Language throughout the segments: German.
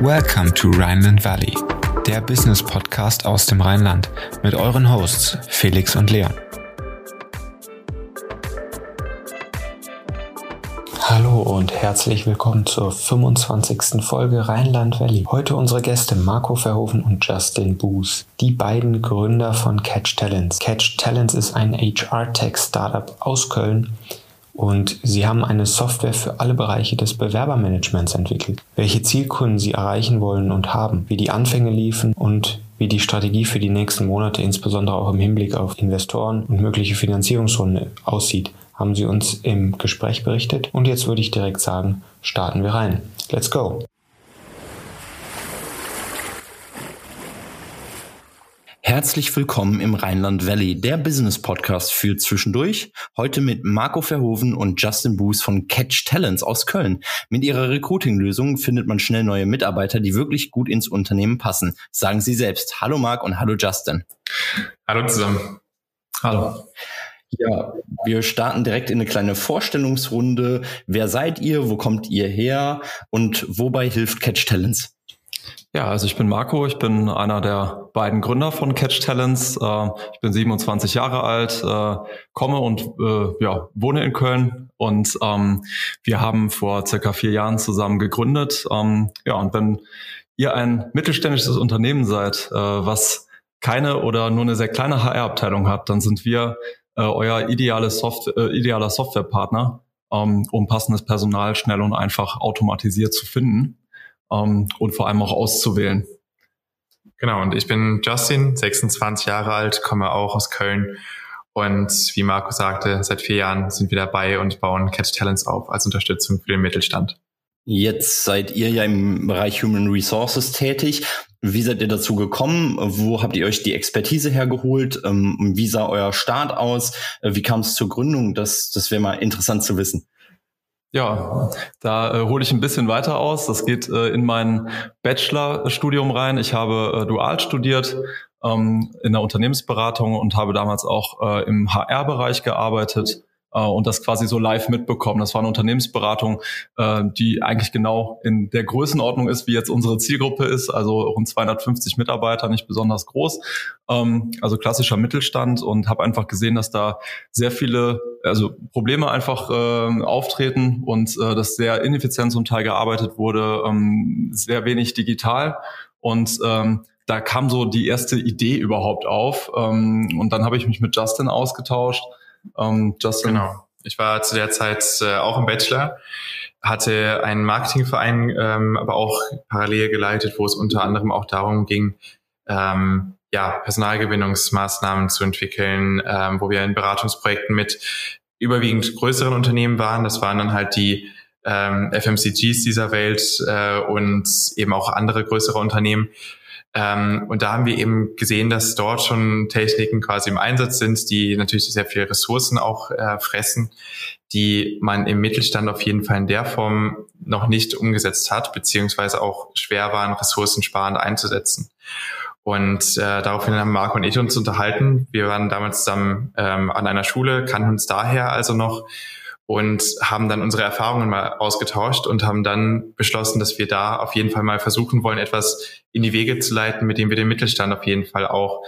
Welcome to Rhineland Valley, der Business Podcast aus dem Rheinland mit euren Hosts Felix und Leon. Hallo und herzlich willkommen zur 25. Folge Rheinland Valley. Heute unsere Gäste Marco Verhoeven und Justin Boos, die beiden Gründer von Catch Talents. Catch Talents ist ein HR-Tech-Startup aus Köln, und sie haben eine Software für alle Bereiche des Bewerbermanagements entwickelt. Welche Zielkunden sie erreichen wollen und haben, wie die Anfänge liefen und wie die Strategie für die nächsten Monate, insbesondere auch im Hinblick auf Investoren und mögliche Finanzierungsrunde aussieht, haben sie uns im Gespräch berichtet. Und jetzt würde ich direkt sagen, starten wir rein. Let's go! Herzlich willkommen im Rheinland Valley, der Business Podcast für zwischendurch. Heute mit Marco Verhoeven und Justin Boos von Catch Talents aus Köln. Mit ihrer Recruiting-Lösung findet man schnell neue Mitarbeiter, die wirklich gut ins Unternehmen passen. Sagen Sie selbst. Hallo Marc und hallo Justin. Hallo zusammen. Hallo. Ja, wir starten direkt in eine kleine Vorstellungsrunde. Wer seid ihr? Wo kommt ihr her? Und wobei hilft Catch Talents? Ja, also ich bin Marco, ich bin einer der beiden Gründer von Catch Talents. Äh, ich bin 27 Jahre alt, äh, komme und äh, ja, wohne in Köln und ähm, wir haben vor circa vier Jahren zusammen gegründet. Ähm, ja, und wenn ihr ein mittelständisches Unternehmen seid, was keine oder nur eine sehr kleine HR-Abteilung hat, dann sind wir euer ideale Soft idealer Softwarepartner, ähm, um passendes Personal schnell und einfach automatisiert zu finden ähm, und vor allem auch auszuwählen. Genau, und ich bin Justin, 26 Jahre alt, komme auch aus Köln. Und wie Marco sagte, seit vier Jahren sind wir dabei und bauen Catch Talents auf als Unterstützung für den Mittelstand. Jetzt seid ihr ja im Bereich Human Resources tätig. Wie seid ihr dazu gekommen? Wo habt ihr euch die Expertise hergeholt? Ähm, wie sah euer Start aus? Äh, wie kam es zur Gründung? Das, das wäre mal interessant zu wissen. Ja, da äh, hole ich ein bisschen weiter aus. Das geht äh, in mein Bachelorstudium rein. Ich habe äh, dual studiert ähm, in der Unternehmensberatung und habe damals auch äh, im HR-Bereich gearbeitet äh, und das quasi so live mitbekommen. Das war eine Unternehmensberatung, äh, die eigentlich genau in der Größenordnung ist, wie jetzt unsere Zielgruppe ist, also rund 250 Mitarbeiter, nicht besonders groß, ähm, also klassischer Mittelstand und habe einfach gesehen, dass da sehr viele also Probleme einfach äh, auftreten und äh, dass sehr ineffizient zum Teil gearbeitet wurde, ähm, sehr wenig digital. Und ähm, da kam so die erste Idee überhaupt auf ähm, und dann habe ich mich mit Justin ausgetauscht ähm, Justin. Genau. Ich war zu der Zeit äh, auch im Bachelor, hatte einen Marketingverein, ähm, aber auch parallel geleitet, wo es unter anderem auch darum ging, ähm, ja, Personalgewinnungsmaßnahmen zu entwickeln, ähm, wo wir in Beratungsprojekten mit überwiegend größeren Unternehmen waren. Das waren dann halt die ähm, FMCGs dieser Welt äh, und eben auch andere größere Unternehmen, ähm, und da haben wir eben gesehen, dass dort schon Techniken quasi im Einsatz sind, die natürlich sehr viele Ressourcen auch äh, fressen, die man im Mittelstand auf jeden Fall in der Form noch nicht umgesetzt hat, beziehungsweise auch schwer waren, ressourcensparend einzusetzen. Und äh, daraufhin haben Marco und ich uns unterhalten. Wir waren damals zusammen ähm, an einer Schule, kannten uns daher also noch und haben dann unsere Erfahrungen mal ausgetauscht und haben dann beschlossen, dass wir da auf jeden Fall mal versuchen wollen, etwas in die Wege zu leiten, mit dem wir den Mittelstand auf jeden Fall auch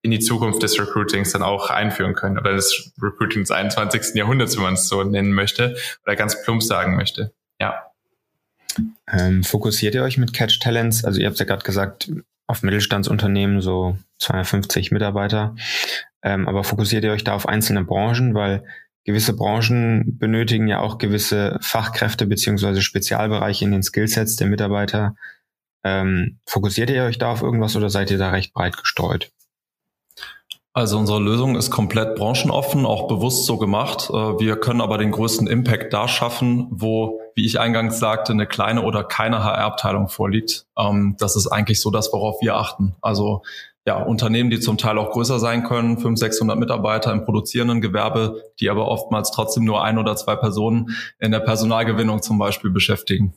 in die Zukunft des Recruitings dann auch einführen können oder des Recruiting des 21. Jahrhunderts, wenn man es so nennen möchte oder ganz plump sagen möchte. Ja. Ähm, fokussiert ihr euch mit Catch Talents? Also ihr habt ja gerade gesagt, auf Mittelstandsunternehmen so 250 Mitarbeiter. Ähm, aber fokussiert ihr euch da auf einzelne Branchen? Weil gewisse Branchen benötigen ja auch gewisse Fachkräfte beziehungsweise Spezialbereiche in den Skillsets der Mitarbeiter. Ähm, fokussiert ihr euch da auf irgendwas oder seid ihr da recht breit gestreut? Also unsere Lösung ist komplett branchenoffen, auch bewusst so gemacht. Äh, wir können aber den größten Impact da schaffen, wo, wie ich eingangs sagte, eine kleine oder keine HR-Abteilung vorliegt. Ähm, das ist eigentlich so das, worauf wir achten. Also ja, Unternehmen, die zum Teil auch größer sein können, 500, 600 Mitarbeiter im produzierenden Gewerbe, die aber oftmals trotzdem nur ein oder zwei Personen in der Personalgewinnung zum Beispiel beschäftigen.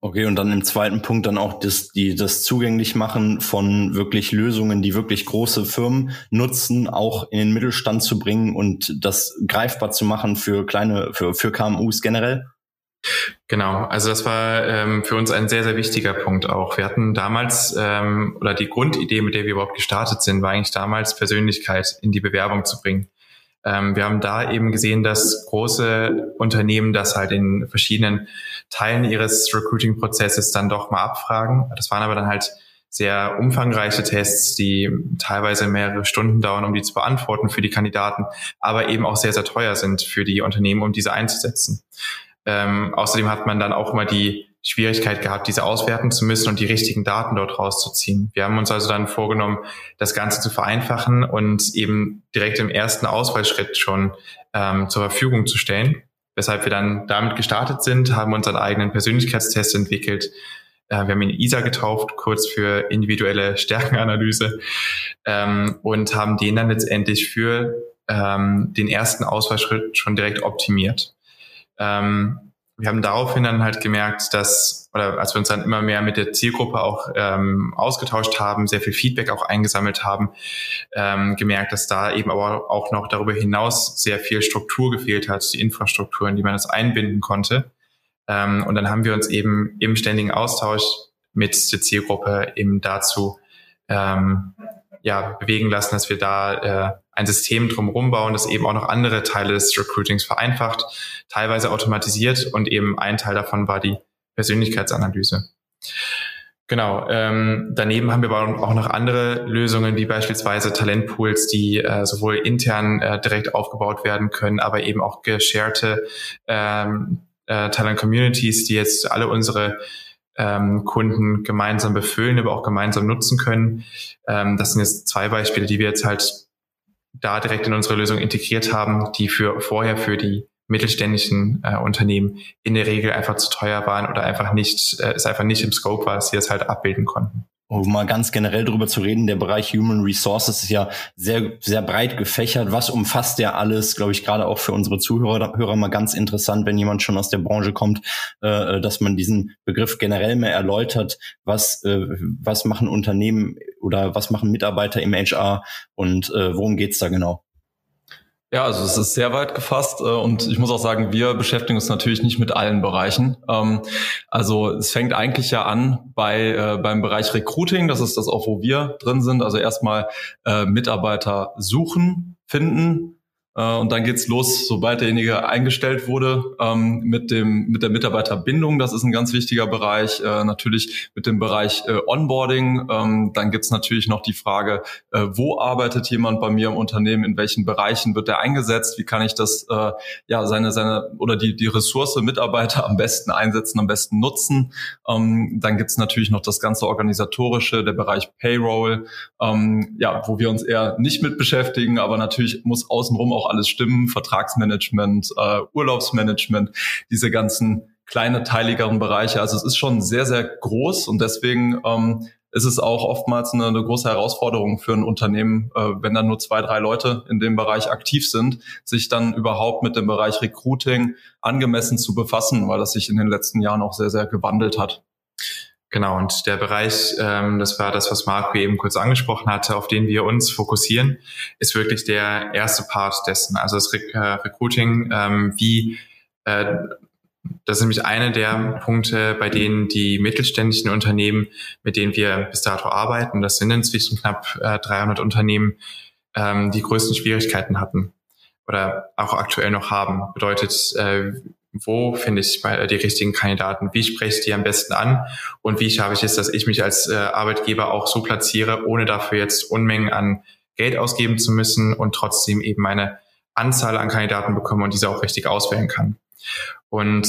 Okay, und dann im zweiten Punkt dann auch das, die, das zugänglich machen von wirklich Lösungen, die wirklich große Firmen nutzen, auch in den Mittelstand zu bringen und das greifbar zu machen für kleine, für, für KMUs generell? Genau, also das war ähm, für uns ein sehr, sehr wichtiger Punkt auch. Wir hatten damals, ähm, oder die Grundidee, mit der wir überhaupt gestartet sind, war eigentlich damals Persönlichkeit in die Bewerbung zu bringen. Ähm, wir haben da eben gesehen, dass große Unternehmen das halt in verschiedenen Teilen ihres Recruiting-Prozesses dann doch mal abfragen. Das waren aber dann halt sehr umfangreiche Tests, die teilweise mehrere Stunden dauern, um die zu beantworten für die Kandidaten, aber eben auch sehr, sehr teuer sind für die Unternehmen, um diese einzusetzen. Ähm, außerdem hat man dann auch immer die Schwierigkeit gehabt, diese auswerten zu müssen und die richtigen Daten dort rauszuziehen. Wir haben uns also dann vorgenommen, das Ganze zu vereinfachen und eben direkt im ersten Auswahlschritt schon ähm, zur Verfügung zu stellen. Weshalb wir dann damit gestartet sind, haben unseren eigenen Persönlichkeitstest entwickelt. Äh, wir haben ihn ISA getauft, kurz für individuelle Stärkenanalyse, ähm, und haben den dann letztendlich für ähm, den ersten Auswahlschritt schon direkt optimiert. Ähm, wir haben daraufhin dann halt gemerkt, dass, oder als wir uns dann immer mehr mit der Zielgruppe auch ähm, ausgetauscht haben, sehr viel Feedback auch eingesammelt haben, ähm, gemerkt, dass da eben aber auch noch darüber hinaus sehr viel Struktur gefehlt hat, die Infrastruktur, in die man das einbinden konnte. Ähm, und dann haben wir uns eben im ständigen Austausch mit der Zielgruppe eben dazu ähm, ja, bewegen lassen, dass wir da äh, ein System drumherum bauen, das eben auch noch andere Teile des Recruitings vereinfacht, teilweise automatisiert und eben ein Teil davon war die Persönlichkeitsanalyse. Genau. Ähm, daneben haben wir aber auch noch andere Lösungen, wie beispielsweise Talentpools, die äh, sowohl intern äh, direkt aufgebaut werden können, aber eben auch gescherte ähm, äh, Talent Communities, die jetzt alle unsere ähm, Kunden gemeinsam befüllen, aber auch gemeinsam nutzen können. Ähm, das sind jetzt zwei Beispiele, die wir jetzt halt da direkt in unsere Lösung integriert haben, die für vorher für die mittelständischen äh, Unternehmen in der Regel einfach zu teuer waren oder einfach nicht, äh, es einfach nicht im Scope war, dass sie das halt abbilden konnten um mal ganz generell drüber zu reden, der Bereich Human Resources ist ja sehr, sehr breit gefächert. Was umfasst der alles, glaube ich, gerade auch für unsere Zuhörer Hörer mal ganz interessant, wenn jemand schon aus der Branche kommt, äh, dass man diesen Begriff generell mehr erläutert. Was, äh, was machen Unternehmen oder was machen Mitarbeiter im HR und äh, worum geht's da genau? Ja, also es ist sehr weit gefasst äh, und ich muss auch sagen, wir beschäftigen uns natürlich nicht mit allen Bereichen. Ähm, also es fängt eigentlich ja an bei äh, beim Bereich Recruiting, das ist das auch, wo wir drin sind. Also erstmal äh, Mitarbeiter suchen, finden, und dann geht's los, sobald derjenige eingestellt wurde, ähm, mit dem mit der Mitarbeiterbindung. Das ist ein ganz wichtiger Bereich. Äh, natürlich mit dem Bereich äh, Onboarding. Ähm, dann gibt's natürlich noch die Frage, äh, wo arbeitet jemand bei mir im Unternehmen? In welchen Bereichen wird er eingesetzt? Wie kann ich das äh, ja seine seine oder die die Ressource Mitarbeiter am besten einsetzen, am besten nutzen? Ähm, dann gibt's natürlich noch das ganze organisatorische, der Bereich Payroll, ja, wo wir uns eher nicht mit beschäftigen, aber natürlich muss außenrum auch auch alles stimmen, Vertragsmanagement, äh, Urlaubsmanagement, diese ganzen kleine, Bereiche. Also es ist schon sehr, sehr groß und deswegen ähm, ist es auch oftmals eine, eine große Herausforderung für ein Unternehmen, äh, wenn dann nur zwei, drei Leute in dem Bereich aktiv sind, sich dann überhaupt mit dem Bereich Recruiting angemessen zu befassen, weil das sich in den letzten Jahren auch sehr, sehr gewandelt hat. Genau, und der Bereich, ähm, das war das, was Marco eben kurz angesprochen hatte, auf den wir uns fokussieren, ist wirklich der erste Part dessen, also das Re äh, Recruiting, ähm, wie äh, das ist nämlich eine der Punkte, bei denen die mittelständischen Unternehmen, mit denen wir bis dato arbeiten, das sind inzwischen knapp äh, 300 Unternehmen, ähm, die größten Schwierigkeiten hatten oder auch aktuell noch haben. Bedeutet, äh, wo finde ich die richtigen Kandidaten, wie spreche ich die am besten an und wie schaffe ich es, dass ich mich als äh, Arbeitgeber auch so platziere, ohne dafür jetzt Unmengen an Geld ausgeben zu müssen und trotzdem eben meine Anzahl an Kandidaten bekomme und diese auch richtig auswählen kann. Und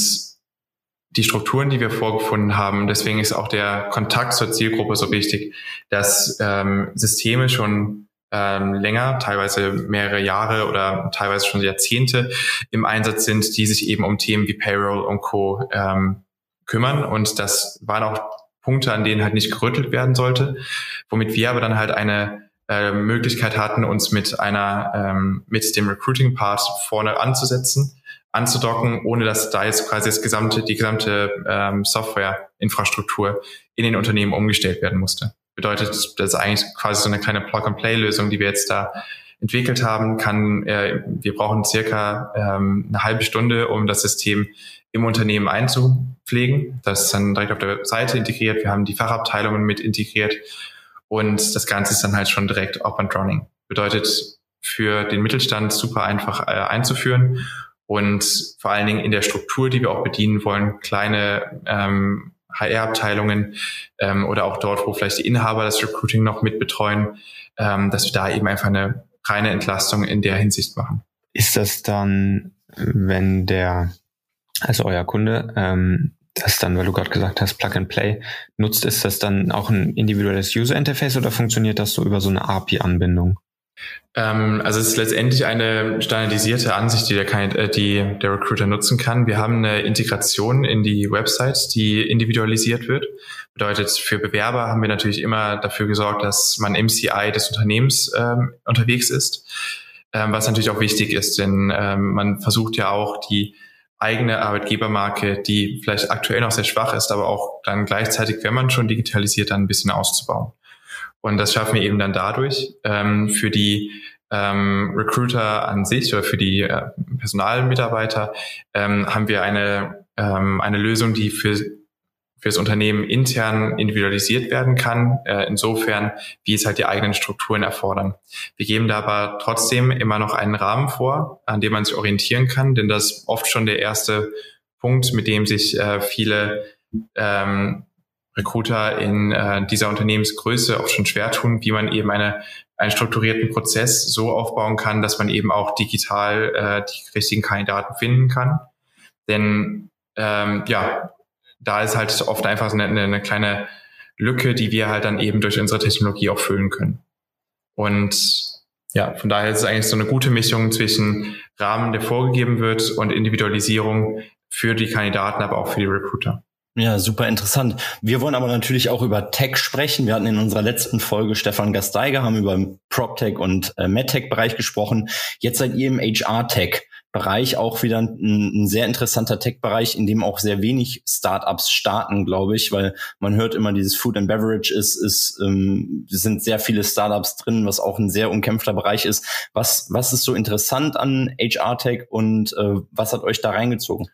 die Strukturen, die wir vorgefunden haben, deswegen ist auch der Kontakt zur Zielgruppe so wichtig, dass ähm, Systeme schon ähm, länger, teilweise mehrere Jahre oder teilweise schon Jahrzehnte im Einsatz sind, die sich eben um Themen wie Payroll und Co. Ähm, kümmern. Und das waren auch Punkte, an denen halt nicht gerüttelt werden sollte, womit wir aber dann halt eine äh, Möglichkeit hatten, uns mit einer ähm, mit dem Recruiting-Part vorne anzusetzen, anzudocken, ohne dass da jetzt quasi das gesamte, die gesamte ähm, Software-Infrastruktur in den Unternehmen umgestellt werden musste. Bedeutet, das ist eigentlich quasi so eine kleine Plug-and-Play-Lösung, die wir jetzt da entwickelt haben, kann, äh, wir brauchen circa ähm, eine halbe Stunde, um das System im Unternehmen einzupflegen. Das ist dann direkt auf der Seite integriert. Wir haben die Fachabteilungen mit integriert und das Ganze ist dann halt schon direkt up and running. Bedeutet für den Mittelstand super einfach äh, einzuführen und vor allen Dingen in der Struktur, die wir auch bedienen wollen, kleine ähm, HR-Abteilungen ähm, oder auch dort, wo vielleicht die Inhaber das Recruiting noch mitbetreuen, ähm, dass wir da eben einfach eine reine Entlastung in der Hinsicht machen. Ist das dann, wenn der, also euer Kunde, ähm, das dann, weil du gerade gesagt hast, Plug and Play nutzt, ist das dann auch ein individuelles User Interface oder funktioniert das so über so eine API-Anbindung? Ähm, also es ist letztendlich eine standardisierte Ansicht, die der, äh, die der Recruiter nutzen kann. Wir haben eine Integration in die Website, die individualisiert wird. Bedeutet, für Bewerber haben wir natürlich immer dafür gesorgt, dass man im CI des Unternehmens ähm, unterwegs ist, ähm, was natürlich auch wichtig ist, denn ähm, man versucht ja auch die eigene Arbeitgebermarke, die vielleicht aktuell noch sehr schwach ist, aber auch dann gleichzeitig, wenn man schon digitalisiert, dann ein bisschen auszubauen. Und das schaffen wir eben dann dadurch. Ähm, für die ähm, Recruiter an sich oder für die äh, Personalmitarbeiter ähm, haben wir eine, ähm, eine Lösung, die für, für das Unternehmen intern individualisiert werden kann, äh, insofern, wie es halt die eigenen Strukturen erfordern. Wir geben da aber trotzdem immer noch einen Rahmen vor, an dem man sich orientieren kann, denn das ist oft schon der erste Punkt, mit dem sich äh, viele ähm, Recruiter in äh, dieser Unternehmensgröße auch schon schwer tun, wie man eben eine, einen strukturierten Prozess so aufbauen kann, dass man eben auch digital äh, die richtigen Kandidaten finden kann. Denn ähm, ja, da ist halt oft einfach eine, eine kleine Lücke, die wir halt dann eben durch unsere Technologie auch füllen können. Und ja, von daher ist es eigentlich so eine gute Mischung zwischen Rahmen, der vorgegeben wird und Individualisierung für die Kandidaten, aber auch für die Recruiter. Ja, super interessant. Wir wollen aber natürlich auch über Tech sprechen. Wir hatten in unserer letzten Folge Stefan Gasteiger, haben über PropTech und äh, MedTech-Bereich gesprochen. Jetzt seid ihr im HR-Tech. Bereich auch wieder ein, ein sehr interessanter Tech-Bereich, in dem auch sehr wenig Startups starten, glaube ich, weil man hört immer, dieses Food and Beverage ist, ist ähm, sind sehr viele Startups drin, was auch ein sehr umkämpfter Bereich ist. Was, was ist so interessant an HR-Tech und äh, was hat euch da reingezogen?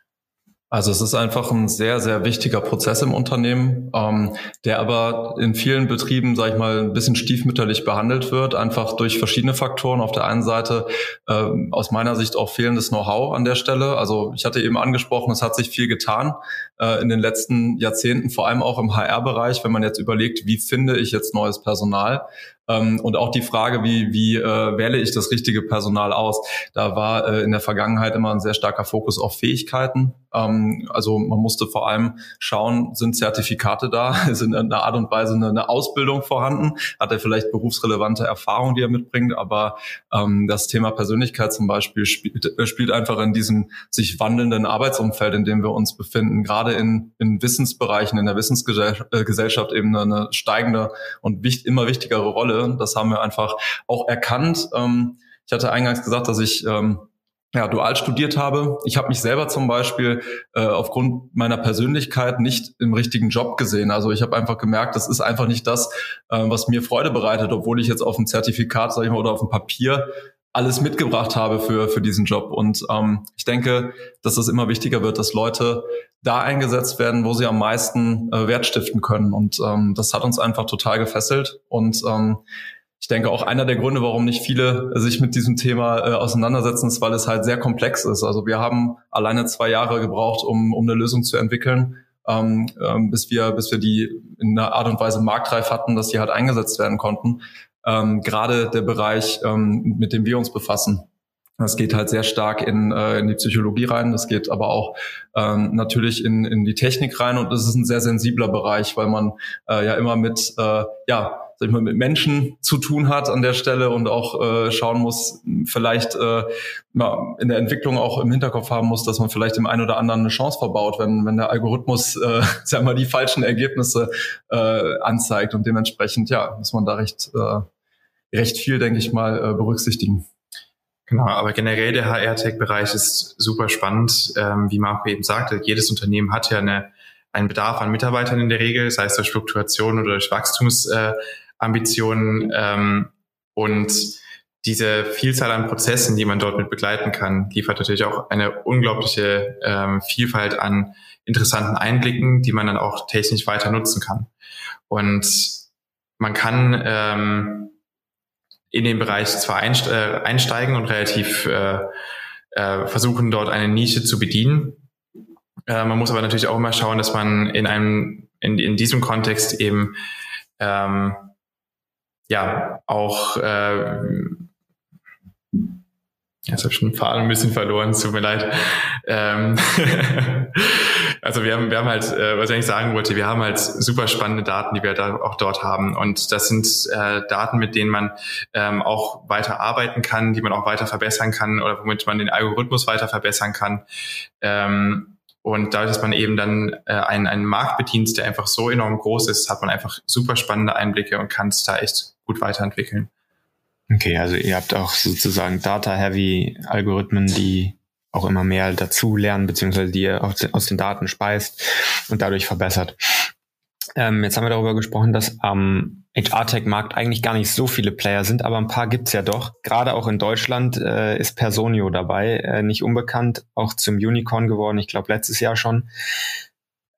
Also es ist einfach ein sehr, sehr wichtiger Prozess im Unternehmen, ähm, der aber in vielen Betrieben, sage ich mal, ein bisschen stiefmütterlich behandelt wird, einfach durch verschiedene Faktoren. Auf der einen Seite äh, aus meiner Sicht auch fehlendes Know-how an der Stelle. Also ich hatte eben angesprochen, es hat sich viel getan äh, in den letzten Jahrzehnten, vor allem auch im HR-Bereich, wenn man jetzt überlegt, wie finde ich jetzt neues Personal. Ähm, und auch die Frage, wie, wie äh, wähle ich das richtige Personal aus? Da war äh, in der Vergangenheit immer ein sehr starker Fokus auf Fähigkeiten. Ähm, also man musste vor allem schauen, sind Zertifikate da, sind in einer Art und Weise eine, eine Ausbildung vorhanden, hat er vielleicht berufsrelevante Erfahrungen, die er mitbringt, aber ähm, das Thema Persönlichkeit zum Beispiel spielt, äh, spielt einfach in diesem sich wandelnden Arbeitsumfeld, in dem wir uns befinden, gerade in, in Wissensbereichen, in der Wissensgesellschaft eben eine, eine steigende und wichtig, immer wichtigere Rolle das haben wir einfach auch erkannt. Ähm, ich hatte eingangs gesagt, dass ich ähm, ja, dual studiert habe. Ich habe mich selber zum Beispiel äh, aufgrund meiner Persönlichkeit nicht im richtigen Job gesehen. Also ich habe einfach gemerkt, das ist einfach nicht das, äh, was mir Freude bereitet, obwohl ich jetzt auf dem Zertifikat, sag ich mal, oder auf dem Papier alles mitgebracht habe für, für diesen Job. Und ähm, ich denke, dass es immer wichtiger wird, dass Leute da eingesetzt werden, wo sie am meisten äh, Wert stiften können. Und ähm, das hat uns einfach total gefesselt. Und ähm, ich denke auch einer der Gründe, warum nicht viele sich mit diesem Thema äh, auseinandersetzen, ist, weil es halt sehr komplex ist. Also wir haben alleine zwei Jahre gebraucht, um, um eine Lösung zu entwickeln, ähm, ähm, bis wir, bis wir die in einer Art und Weise marktreif hatten, dass die halt eingesetzt werden konnten ähm, gerade der Bereich, ähm, mit dem wir uns befassen. Das geht halt sehr stark in, äh, in die Psychologie rein, das geht aber auch ähm, natürlich in, in die Technik rein und es ist ein sehr sensibler Bereich, weil man äh, ja immer mit äh, ja, sag ich mal, mit Menschen zu tun hat an der Stelle und auch äh, schauen muss, vielleicht äh, in der Entwicklung auch im Hinterkopf haben muss, dass man vielleicht dem einen oder anderen eine Chance verbaut, wenn, wenn der Algorithmus, äh, sag mal, die falschen Ergebnisse äh, anzeigt und dementsprechend, ja, muss man da recht, äh, recht viel, denke ich mal, äh, berücksichtigen. Genau, aber generell der HR-Tech-Bereich ist super spannend. Ähm, wie Marco eben sagte, jedes Unternehmen hat ja eine, einen Bedarf an Mitarbeitern in der Regel, sei es durch Fluktuation oder durch Wachstums, äh, Ambitionen. Ähm, und diese Vielzahl an Prozessen, die man dort mit begleiten kann, liefert natürlich auch eine unglaubliche ähm, Vielfalt an interessanten Einblicken, die man dann auch technisch weiter nutzen kann. Und man kann ähm, in den Bereich zwar äh, einsteigen und relativ äh, äh, versuchen, dort eine Nische zu bedienen. Äh, man muss aber natürlich auch immer schauen, dass man in einem, in, in diesem Kontext eben ähm, ja auch äh, Jetzt habe ich den Faden ein bisschen verloren, tut mir leid. Ähm also wir haben, wir haben halt, äh, was ich eigentlich sagen wollte, wir haben halt super spannende Daten, die wir da auch dort haben. Und das sind äh, Daten, mit denen man ähm, auch weiter arbeiten kann, die man auch weiter verbessern kann oder womit man den Algorithmus weiter verbessern kann. Ähm, und dadurch, dass man eben dann äh, einen, einen Markt bedient, der einfach so enorm groß ist, hat man einfach super spannende Einblicke und kann es da echt gut weiterentwickeln. Okay, also ihr habt auch sozusagen Data-Heavy-Algorithmen, die auch immer mehr dazu lernen, beziehungsweise die ihr aus den Daten speist und dadurch verbessert. Ähm, jetzt haben wir darüber gesprochen, dass am HR-Tech-Markt eigentlich gar nicht so viele Player sind, aber ein paar gibt's ja doch. Gerade auch in Deutschland äh, ist Personio dabei, äh, nicht unbekannt, auch zum Unicorn geworden, ich glaube letztes Jahr schon.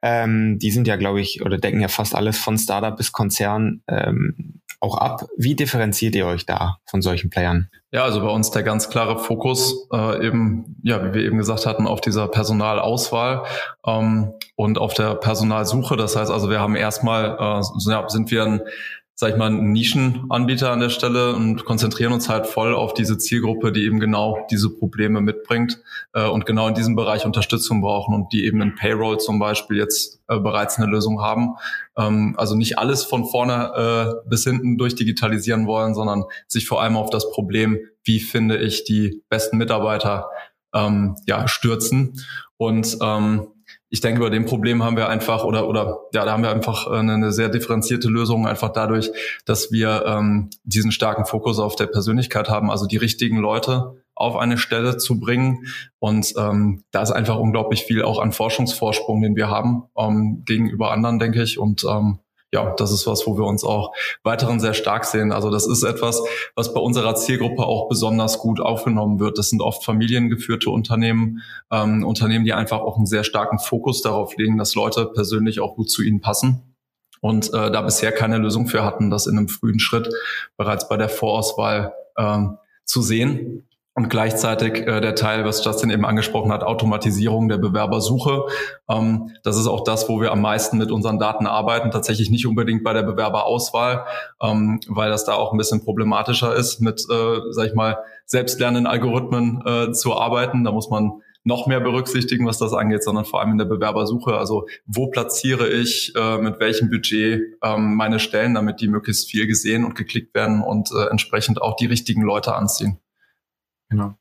Ähm, die sind ja, glaube ich, oder decken ja fast alles von Startup bis Konzern. Ähm, auch ab. Wie differenziert ihr euch da von solchen Playern? Ja, also bei uns der ganz klare Fokus äh, eben, ja, wie wir eben gesagt hatten, auf dieser Personalauswahl ähm, und auf der Personalsuche. Das heißt also, wir haben erstmal, äh, sind wir ein sag ich mal, Nischenanbieter an der Stelle und konzentrieren uns halt voll auf diese Zielgruppe, die eben genau diese Probleme mitbringt äh, und genau in diesem Bereich Unterstützung brauchen und die eben in Payroll zum Beispiel jetzt äh, bereits eine Lösung haben. Ähm, also nicht alles von vorne äh, bis hinten durchdigitalisieren wollen, sondern sich vor allem auf das Problem, wie finde ich die besten Mitarbeiter, ähm, ja, stürzen. Und ähm, ich denke, bei dem Problem haben wir einfach oder oder ja, da haben wir einfach eine, eine sehr differenzierte Lösung einfach dadurch, dass wir ähm, diesen starken Fokus auf der Persönlichkeit haben, also die richtigen Leute auf eine Stelle zu bringen. Und ähm, da ist einfach unglaublich viel auch an Forschungsvorsprung, den wir haben ähm, gegenüber anderen, denke ich. Und ähm, ja, das ist was, wo wir uns auch weiterhin sehr stark sehen. Also das ist etwas, was bei unserer Zielgruppe auch besonders gut aufgenommen wird. Das sind oft familiengeführte Unternehmen, ähm, Unternehmen, die einfach auch einen sehr starken Fokus darauf legen, dass Leute persönlich auch gut zu ihnen passen. Und äh, da bisher keine Lösung für hatten, das in einem frühen Schritt bereits bei der Vorauswahl ähm, zu sehen. Und gleichzeitig äh, der Teil, was Justin eben angesprochen hat, Automatisierung der Bewerbersuche. Ähm, das ist auch das, wo wir am meisten mit unseren Daten arbeiten. Tatsächlich nicht unbedingt bei der Bewerberauswahl, ähm, weil das da auch ein bisschen problematischer ist, mit, äh, sag ich mal, selbstlernenden Algorithmen äh, zu arbeiten. Da muss man noch mehr berücksichtigen, was das angeht, sondern vor allem in der Bewerbersuche. Also wo platziere ich äh, mit welchem Budget ähm, meine Stellen, damit die möglichst viel gesehen und geklickt werden und äh, entsprechend auch die richtigen Leute anziehen. Genau.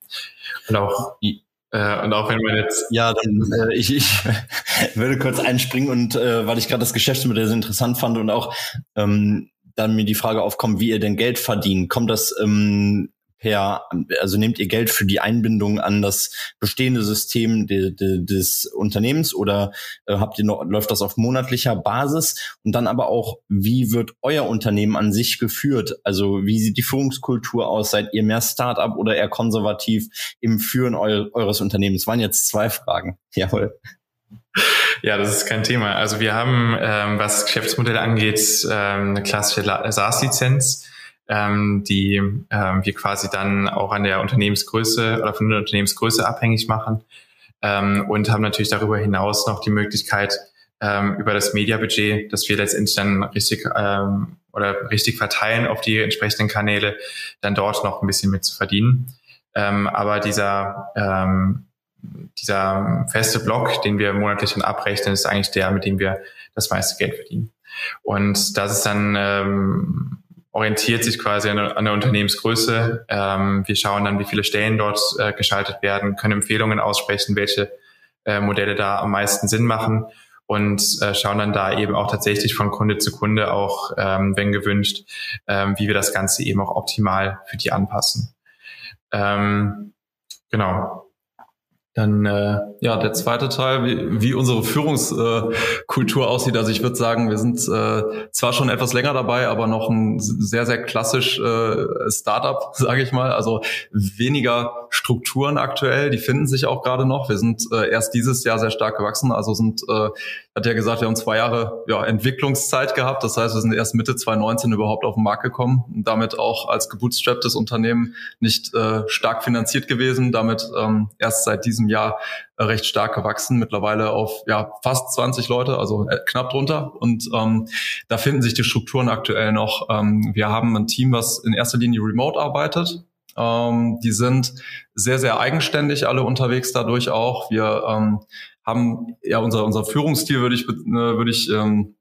Und auch, äh, und auch wenn man jetzt. Ja, dann äh, ich, ich würde kurz einspringen und äh, weil ich gerade das Geschäftsmodell so interessant fand und auch ähm, dann mir die Frage aufkommt, wie ihr denn Geld verdient. Kommt das ähm, per, also nehmt ihr Geld für die Einbindung an das bestehende System de, de, des Unternehmens oder äh, habt ihr noch, läuft das auf monatlicher Basis? Und dann aber auch, wie wird euer Unternehmen an sich geführt? Also wie sieht die Führungskultur aus? Seid ihr mehr Startup oder eher konservativ im Führen eu eures Unternehmens? Das waren jetzt zwei Fragen. Jawohl. Ja, das ist kein Thema. Also wir haben, ähm, was Geschäftsmodelle angeht, ähm, eine klassische SaaS-Lizenz ähm, die ähm, wir quasi dann auch an der Unternehmensgröße oder von der Unternehmensgröße abhängig machen ähm, und haben natürlich darüber hinaus noch die Möglichkeit, ähm, über das Mediabudget, das wir letztendlich dann richtig ähm, oder richtig verteilen auf die entsprechenden Kanäle, dann dort noch ein bisschen mit zu verdienen. Ähm, aber dieser ähm, dieser feste Block, den wir monatlich dann abrechnen, ist eigentlich der, mit dem wir das meiste Geld verdienen. Und das ist dann ähm, orientiert sich quasi an, an der Unternehmensgröße. Ähm, wir schauen dann, wie viele Stellen dort äh, geschaltet werden, können Empfehlungen aussprechen, welche äh, Modelle da am meisten Sinn machen und äh, schauen dann da eben auch tatsächlich von Kunde zu Kunde auch, ähm, wenn gewünscht, ähm, wie wir das Ganze eben auch optimal für die anpassen. Ähm, genau. Dann äh, ja, der zweite Teil, wie, wie unsere Führungskultur aussieht. Also ich würde sagen, wir sind äh, zwar schon etwas länger dabei, aber noch ein sehr, sehr klassisch äh, Startup, sage ich mal. Also weniger Strukturen aktuell, die finden sich auch gerade noch. Wir sind äh, erst dieses Jahr sehr stark gewachsen, also sind äh, hat ja gesagt, wir haben zwei Jahre ja, Entwicklungszeit gehabt. Das heißt, wir sind erst Mitte 2019 überhaupt auf den Markt gekommen und damit auch als gebootstrapptes Unternehmen nicht äh, stark finanziert gewesen. Damit ähm, erst seit diesem Jahr äh, recht stark gewachsen, mittlerweile auf ja, fast 20 Leute, also äh, knapp drunter. Und ähm, da finden sich die Strukturen aktuell noch. Ähm, wir haben ein Team, was in erster Linie remote arbeitet. Ähm, die sind sehr, sehr eigenständig alle unterwegs dadurch auch. Wir ähm, haben ja unser, unser Führungsstil, würde ich, äh, würde ich ähm,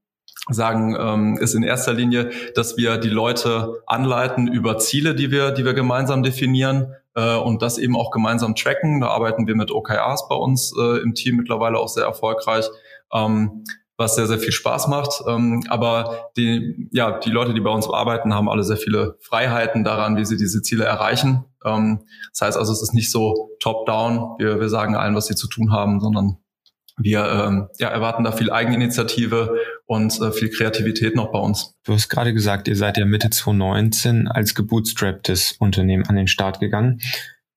sagen, ähm, ist in erster Linie, dass wir die Leute anleiten über Ziele, die wir, die wir gemeinsam definieren äh, und das eben auch gemeinsam tracken. Da arbeiten wir mit OKRs bei uns äh, im Team mittlerweile auch sehr erfolgreich. Ähm, was sehr, sehr viel Spaß macht. Ähm, aber die, ja, die Leute, die bei uns arbeiten, haben alle sehr viele Freiheiten daran, wie sie diese Ziele erreichen. Ähm, das heißt also, es ist nicht so top-down. Wir, wir sagen allen, was sie zu tun haben, sondern wir ähm, ja, erwarten da viel Eigeninitiative und äh, viel Kreativität noch bei uns. Du hast gerade gesagt, ihr seid ja Mitte 2019 als gebootstrapptes Unternehmen an den Start gegangen.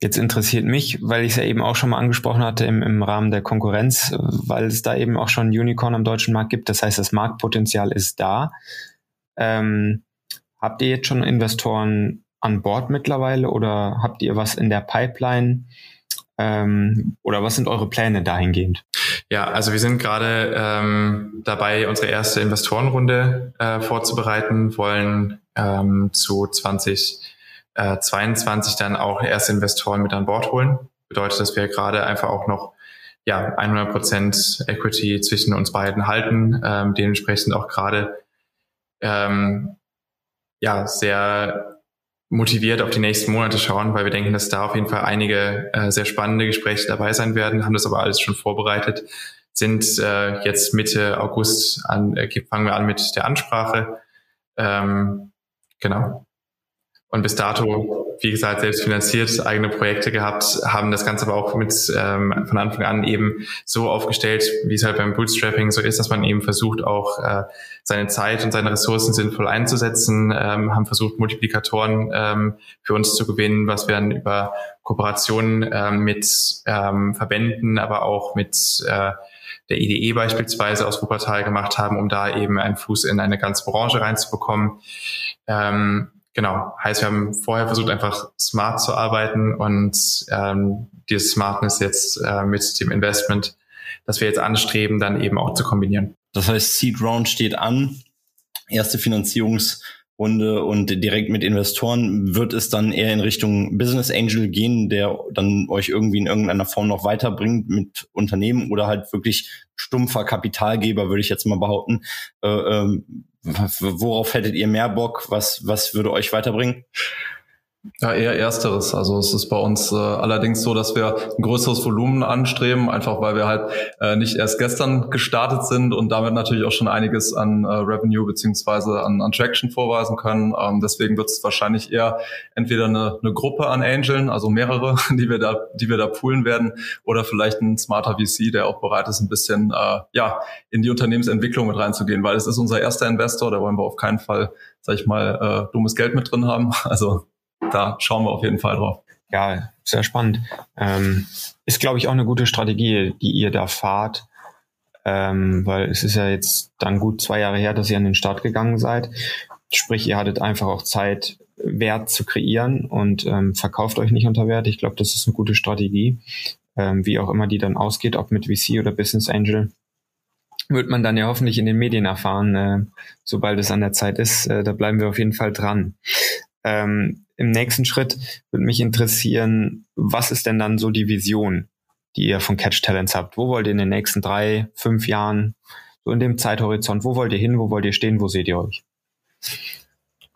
Jetzt interessiert mich, weil ich es ja eben auch schon mal angesprochen hatte im, im Rahmen der Konkurrenz, weil es da eben auch schon Unicorn am deutschen Markt gibt. Das heißt, das Marktpotenzial ist da. Ähm, habt ihr jetzt schon Investoren an Bord mittlerweile oder habt ihr was in der Pipeline? Ähm, oder was sind eure Pläne dahingehend? Ja, also wir sind gerade ähm, dabei, unsere erste Investorenrunde äh, vorzubereiten, wollen ähm, zu 2022 dann auch erste Investoren mit an Bord holen. Bedeutet, dass wir gerade einfach auch noch ja 100 Prozent Equity zwischen uns beiden halten, ähm, dementsprechend auch gerade ähm, ja sehr motiviert auf die nächsten Monate schauen, weil wir denken, dass da auf jeden Fall einige äh, sehr spannende Gespräche dabei sein werden, haben das aber alles schon vorbereitet, sind äh, jetzt Mitte August an, äh, fangen wir an mit der Ansprache. Ähm, genau. Und bis dato, wie gesagt, selbst finanziert, eigene Projekte gehabt, haben das Ganze aber auch mit ähm, von Anfang an eben so aufgestellt, wie es halt beim Bootstrapping so ist, dass man eben versucht, auch äh, seine Zeit und seine Ressourcen sinnvoll einzusetzen, ähm, haben versucht, Multiplikatoren ähm, für uns zu gewinnen, was wir dann über Kooperationen ähm, mit ähm, Verbänden, aber auch mit äh, der IDE beispielsweise aus Wuppertal gemacht haben, um da eben einen Fuß in eine ganze Branche reinzubekommen. Ähm, Genau, heißt, wir haben vorher versucht, einfach smart zu arbeiten und ähm, dieses Smartness jetzt äh, mit dem Investment, das wir jetzt anstreben, dann eben auch zu kombinieren. Das heißt, Seed Round steht an, erste Finanzierungsrunde und direkt mit Investoren wird es dann eher in Richtung Business Angel gehen, der dann euch irgendwie in irgendeiner Form noch weiterbringt mit Unternehmen oder halt wirklich stumpfer Kapitalgeber, würde ich jetzt mal behaupten. Äh, ähm, worauf hättet ihr mehr Bock? Was, was würde euch weiterbringen? Ja, eher ersteres. Also es ist bei uns äh, allerdings so, dass wir ein größeres Volumen anstreben, einfach weil wir halt äh, nicht erst gestern gestartet sind und damit natürlich auch schon einiges an äh, Revenue beziehungsweise an, an Traction vorweisen können. Ähm, deswegen wird es wahrscheinlich eher entweder eine, eine Gruppe an Angeln, also mehrere, die wir da, die wir da poolen werden, oder vielleicht ein smarter VC, der auch bereit ist, ein bisschen äh, ja in die Unternehmensentwicklung mit reinzugehen, weil es ist unser erster Investor, da wollen wir auf keinen Fall, sag ich mal, äh, dummes Geld mit drin haben. Also da schauen wir auf jeden Fall drauf. Ja, sehr spannend. Ähm, ist, glaube ich, auch eine gute Strategie, die ihr da fahrt, ähm, weil es ist ja jetzt dann gut zwei Jahre her, dass ihr an den Start gegangen seid. Sprich, ihr hattet einfach auch Zeit, Wert zu kreieren und ähm, verkauft euch nicht unter Wert. Ich glaube, das ist eine gute Strategie. Ähm, wie auch immer die dann ausgeht, ob mit VC oder Business Angel, wird man dann ja hoffentlich in den Medien erfahren, äh, sobald es an der Zeit ist. Äh, da bleiben wir auf jeden Fall dran. Ähm, Im nächsten Schritt würde mich interessieren, was ist denn dann so die Vision, die ihr von Catch Talents habt? Wo wollt ihr in den nächsten drei, fünf Jahren, so in dem Zeithorizont, wo wollt ihr hin, wo wollt ihr stehen, wo seht ihr euch?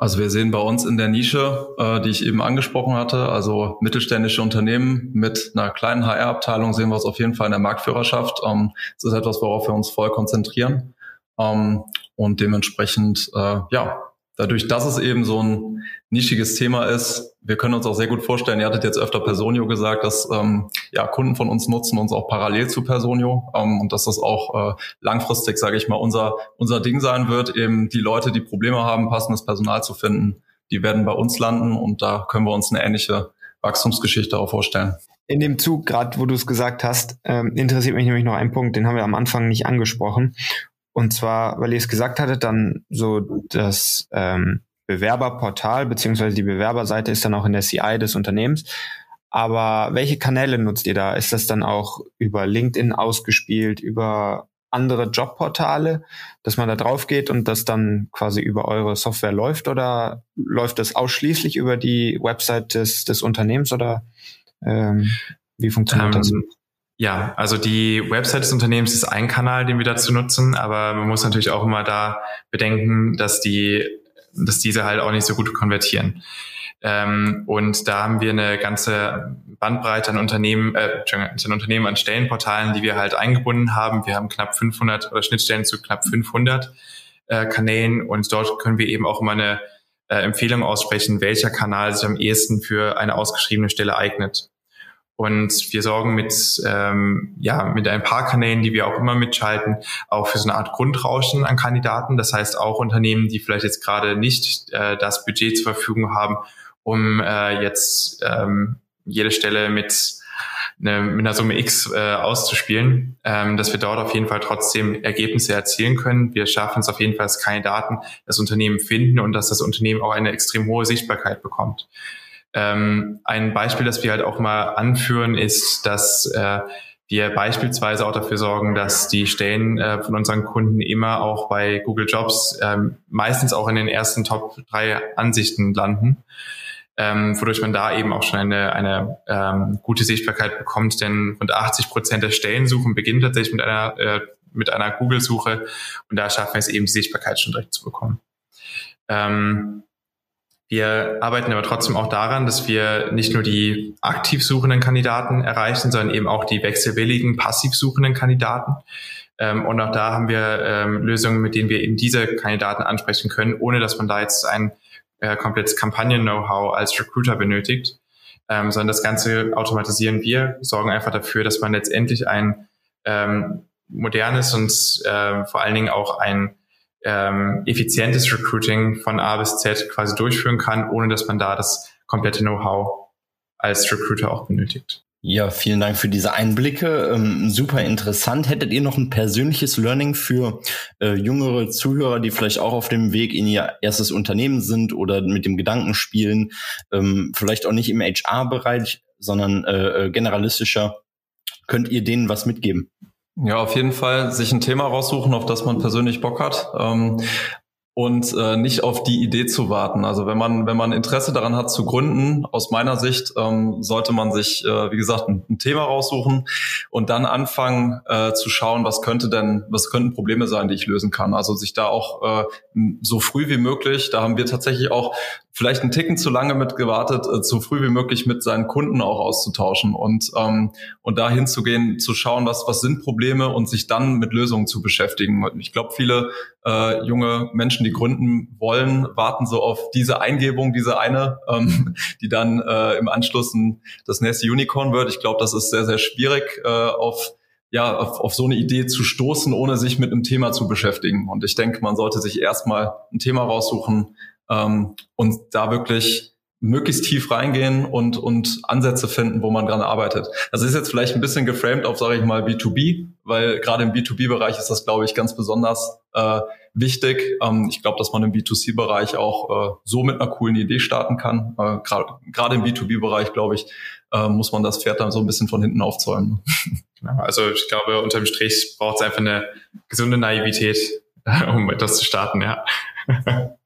Also wir sehen bei uns in der Nische, äh, die ich eben angesprochen hatte, also mittelständische Unternehmen mit einer kleinen HR-Abteilung sehen wir uns auf jeden Fall in der Marktführerschaft. Ähm, das ist etwas, worauf wir uns voll konzentrieren. Ähm, und dementsprechend, äh, ja, dadurch, dass es eben so ein nischiges Thema ist, wir können uns auch sehr gut vorstellen, ihr hattet jetzt öfter Personio gesagt, dass ähm, ja, Kunden von uns nutzen uns auch parallel zu Personio ähm, und dass das auch äh, langfristig, sage ich mal, unser, unser Ding sein wird, eben die Leute, die Probleme haben, passendes Personal zu finden, die werden bei uns landen und da können wir uns eine ähnliche Wachstumsgeschichte auch vorstellen. In dem Zug, gerade wo du es gesagt hast, ähm, interessiert mich nämlich noch ein Punkt, den haben wir am Anfang nicht angesprochen. Und zwar, weil ihr es gesagt hattet, dann so das ähm, Bewerberportal beziehungsweise die Bewerberseite ist dann auch in der CI des Unternehmens. Aber welche Kanäle nutzt ihr da? Ist das dann auch über LinkedIn ausgespielt, über andere Jobportale, dass man da drauf geht und das dann quasi über eure Software läuft oder läuft das ausschließlich über die Website des, des Unternehmens oder ähm, wie funktioniert ähm, das? Ja, also die Website des Unternehmens ist ein Kanal, den wir dazu nutzen, aber man muss natürlich auch immer da bedenken, dass die, dass diese halt auch nicht so gut konvertieren. Ähm, und da haben wir eine ganze Bandbreite an Unternehmen, äh, an Unternehmen, an Stellenportalen, die wir halt eingebunden haben. Wir haben knapp 500 oder Schnittstellen zu knapp 500 äh, Kanälen und dort können wir eben auch immer eine äh, Empfehlung aussprechen, welcher Kanal sich am ehesten für eine ausgeschriebene Stelle eignet. Und wir sorgen mit, ähm, ja, mit ein paar Kanälen, die wir auch immer mitschalten, auch für so eine Art Grundrauschen an Kandidaten. Das heißt auch Unternehmen, die vielleicht jetzt gerade nicht äh, das Budget zur Verfügung haben, um äh, jetzt ähm, jede Stelle mit, eine, mit einer Summe X äh, auszuspielen, ähm, dass wir dort auf jeden Fall trotzdem Ergebnisse erzielen können. Wir schaffen es auf jeden Fall, dass Kandidaten das Unternehmen finden und dass das Unternehmen auch eine extrem hohe Sichtbarkeit bekommt. Ähm, ein Beispiel, das wir halt auch mal anführen, ist, dass äh, wir beispielsweise auch dafür sorgen, dass die Stellen äh, von unseren Kunden immer auch bei Google Jobs ähm, meistens auch in den ersten Top drei Ansichten landen, ähm, wodurch man da eben auch schon eine, eine ähm, gute Sichtbarkeit bekommt, denn rund 80 Prozent der Stellensuchen beginnen tatsächlich mit einer äh, einer Google-Suche. Und da schaffen wir es eben, die Sichtbarkeit schon direkt zu bekommen. Ähm, wir arbeiten aber trotzdem auch daran, dass wir nicht nur die aktiv suchenden Kandidaten erreichen, sondern eben auch die wechselwilligen, passiv suchenden Kandidaten. Ähm, und auch da haben wir ähm, Lösungen, mit denen wir eben diese Kandidaten ansprechen können, ohne dass man da jetzt ein äh, komplettes Kampagnen-Know-how als Recruiter benötigt, ähm, sondern das Ganze automatisieren wir, sorgen einfach dafür, dass man letztendlich ein modernes und äh, vor allen Dingen auch ein ähm, effizientes Recruiting von A bis Z quasi durchführen kann, ohne dass man da das komplette Know-how als Recruiter auch benötigt. Ja, vielen Dank für diese Einblicke. Ähm, super interessant. Hättet ihr noch ein persönliches Learning für äh, jüngere Zuhörer, die vielleicht auch auf dem Weg in ihr erstes Unternehmen sind oder mit dem Gedanken spielen, ähm, vielleicht auch nicht im HR-Bereich, sondern äh, äh, generalistischer? Könnt ihr denen was mitgeben? Ja, auf jeden Fall sich ein Thema raussuchen, auf das man persönlich Bock hat. Ähm, und äh, nicht auf die Idee zu warten. Also wenn man wenn man Interesse daran hat zu gründen, aus meiner Sicht ähm, sollte man sich äh, wie gesagt ein, ein, Thema raussuchen und dann anfangen äh, zu schauen, was könnte denn was könnten Probleme sein, die ich lösen kann. Also sich da auch äh, so früh wie möglich. Da haben wir tatsächlich auch vielleicht einen Ticken zu lange mit gewartet, äh, so früh wie möglich mit seinen Kunden auch auszutauschen und ähm, und da hinzugehen, zu schauen, was was sind Probleme und sich dann mit Lösungen zu beschäftigen. Ich glaube, viele äh, junge Menschen, die gründen wollen, warten so auf diese Eingebung, diese eine, ähm, die dann äh, im Anschluss ein, das nächste Unicorn wird. Ich glaube, das ist sehr, sehr schwierig äh, auf ja, auf, auf so eine Idee zu stoßen, ohne sich mit einem Thema zu beschäftigen. Und ich denke, man sollte sich erstmal ein Thema raussuchen ähm, und da wirklich möglichst tief reingehen und, und Ansätze finden, wo man dran arbeitet. Das ist jetzt vielleicht ein bisschen geframed auf, sage ich mal, B2B, weil gerade im B2B-Bereich ist das, glaube ich, ganz besonders äh, wichtig. Ähm, ich glaube, dass man im B2C-Bereich auch äh, so mit einer coolen Idee starten kann. Äh, gerade im B2B-Bereich, glaube ich, äh, muss man das Pferd dann so ein bisschen von hinten aufzäumen. Genau, also ich glaube, unterm Strich braucht es einfach eine gesunde Naivität, um etwas zu starten, ja.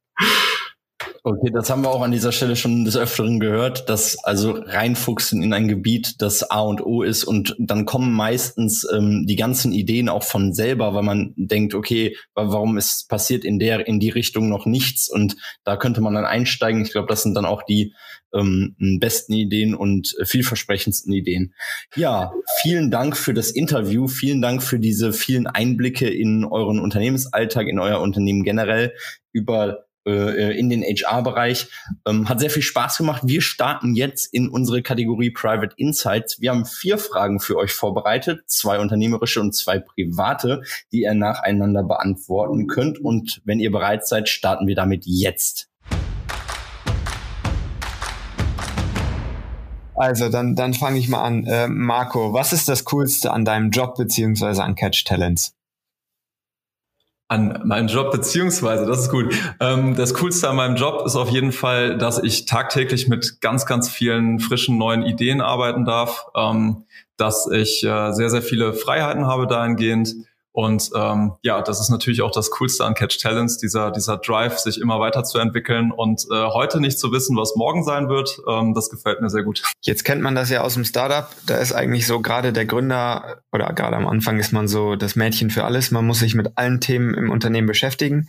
Okay, das haben wir auch an dieser Stelle schon des Öfteren gehört, dass also reinfuchsen in ein Gebiet das A und O ist und dann kommen meistens ähm, die ganzen Ideen auch von selber, weil man denkt, okay, warum ist passiert in der in die Richtung noch nichts und da könnte man dann einsteigen. Ich glaube, das sind dann auch die ähm, besten Ideen und vielversprechendsten Ideen. Ja, vielen Dank für das Interview, vielen Dank für diese vielen Einblicke in euren Unternehmensalltag, in euer Unternehmen generell über äh, in den HR-Bereich. Ähm, hat sehr viel Spaß gemacht. Wir starten jetzt in unsere Kategorie Private Insights. Wir haben vier Fragen für euch vorbereitet, zwei unternehmerische und zwei private, die ihr nacheinander beantworten könnt. Und wenn ihr bereit seid, starten wir damit jetzt. Also dann, dann fange ich mal an. Äh, Marco, was ist das Coolste an deinem Job beziehungsweise an Catch Talents? An meinem Job beziehungsweise, das ist gut. Ähm, das Coolste an meinem Job ist auf jeden Fall, dass ich tagtäglich mit ganz, ganz vielen frischen neuen Ideen arbeiten darf, ähm, dass ich äh, sehr, sehr viele Freiheiten habe dahingehend und ähm, ja, das ist natürlich auch das Coolste an Catch Talents, dieser, dieser Drive, sich immer weiterzuentwickeln und äh, heute nicht zu wissen, was morgen sein wird, ähm, das gefällt mir sehr gut. Jetzt kennt man das ja aus dem Startup. Da ist eigentlich so gerade der Gründer oder gerade am Anfang ist man so das Mädchen für alles. Man muss sich mit allen Themen im Unternehmen beschäftigen.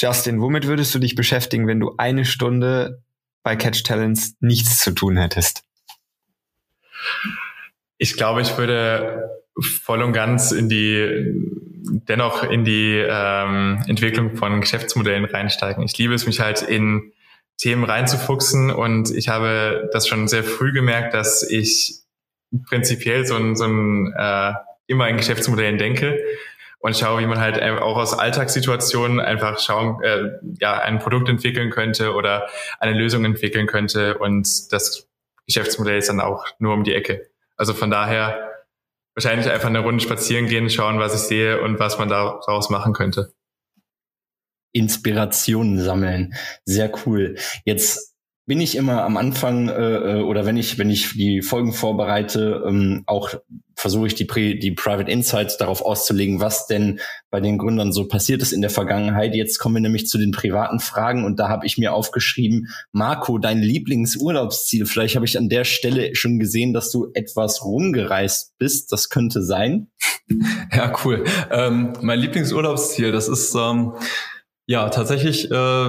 Justin, womit würdest du dich beschäftigen, wenn du eine Stunde bei Catch Talents nichts zu tun hättest? Ich glaube, ich würde voll und ganz in die, dennoch in die ähm, Entwicklung von Geschäftsmodellen reinsteigen. Ich liebe es, mich halt in Themen reinzufuchsen und ich habe das schon sehr früh gemerkt, dass ich prinzipiell so ein, so ein äh, immer in Geschäftsmodellen denke und schaue, wie man halt auch aus Alltagssituationen einfach schauen, äh, ja, ein Produkt entwickeln könnte oder eine Lösung entwickeln könnte und das Geschäftsmodell ist dann auch nur um die Ecke. Also von daher wahrscheinlich einfach eine Runde spazieren gehen, schauen, was ich sehe und was man daraus machen könnte. Inspirationen sammeln. Sehr cool. Jetzt bin ich immer am Anfang äh, äh, oder wenn ich wenn ich die Folgen vorbereite, ähm, auch versuche ich die die Private Insights darauf auszulegen, was denn bei den Gründern so passiert ist in der Vergangenheit. Jetzt kommen wir nämlich zu den privaten Fragen und da habe ich mir aufgeschrieben, Marco, dein Lieblingsurlaubsziel. Vielleicht habe ich an der Stelle schon gesehen, dass du etwas rumgereist bist. Das könnte sein. Ja, cool. Ähm, mein Lieblingsurlaubsziel, das ist ähm, ja, tatsächlich, äh,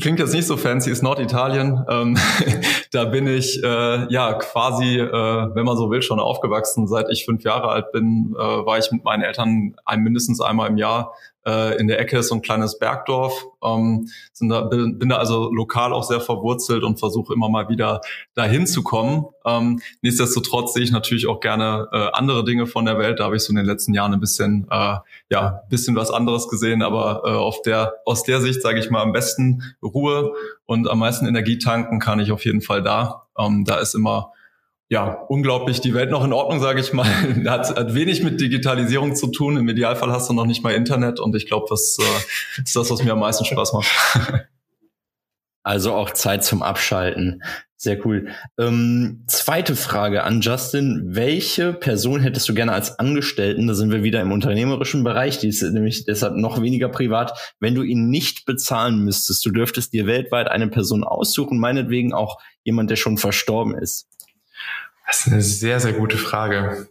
klingt jetzt nicht so fancy, ist Norditalien. Ähm, da bin ich äh, ja quasi, äh, wenn man so will, schon aufgewachsen. Seit ich fünf Jahre alt bin, äh, war ich mit meinen Eltern ein, mindestens einmal im Jahr äh, in der Ecke ist so ein kleines Bergdorf. Ähm, da, bin, bin da also lokal auch sehr verwurzelt und versuche immer mal wieder dahin zu kommen. Ähm, nichtsdestotrotz sehe ich natürlich auch gerne äh, andere Dinge von der Welt. Da habe ich so in den letzten Jahren ein bisschen, äh, ja, bisschen was anderes gesehen, aber äh, auf der, aus der Sicht sage ich mal am besten Ruhe und am meisten Energie tanken kann ich auf jeden Fall da. Ähm, da ist immer ja, unglaublich die Welt noch in Ordnung, sage ich mal. hat, hat wenig mit Digitalisierung zu tun. Im Idealfall hast du noch nicht mal Internet und ich glaube, das äh, ist das, was mir am meisten Spaß macht. Also auch Zeit zum Abschalten. Sehr cool. Ähm, zweite Frage an Justin. Welche Person hättest du gerne als Angestellten? Da sind wir wieder im unternehmerischen Bereich, die ist nämlich deshalb noch weniger privat. Wenn du ihn nicht bezahlen müsstest, du dürftest dir weltweit eine Person aussuchen, meinetwegen auch jemand, der schon verstorben ist. Das ist eine sehr, sehr gute Frage.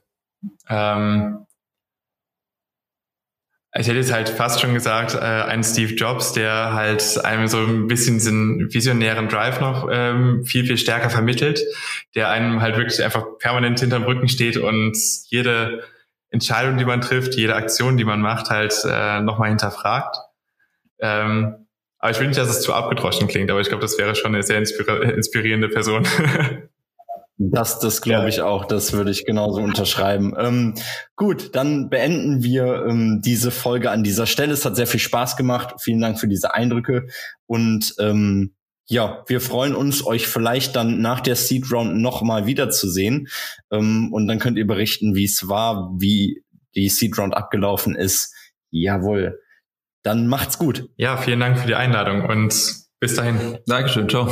Ähm, ich hätte jetzt halt fast schon gesagt, äh, ein Steve Jobs, der halt einem so ein bisschen diesen visionären Drive noch ähm, viel, viel stärker vermittelt, der einem halt wirklich einfach permanent hinterm Rücken steht und jede Entscheidung, die man trifft, jede Aktion, die man macht, halt äh, nochmal hinterfragt. Ähm, aber ich will nicht, dass es zu abgedroschen klingt, aber ich glaube, das wäre schon eine sehr inspirierende Person. Das, das glaube ich auch. Das würde ich genauso unterschreiben. Ähm, gut, dann beenden wir ähm, diese Folge an dieser Stelle. Es hat sehr viel Spaß gemacht. Vielen Dank für diese Eindrücke. Und ähm, ja, wir freuen uns, euch vielleicht dann nach der Seed Round nochmal wiederzusehen. Ähm, und dann könnt ihr berichten, wie es war, wie die Seed Round abgelaufen ist. Jawohl. Dann macht's gut. Ja, vielen Dank für die Einladung und bis dahin. Dankeschön. Ciao.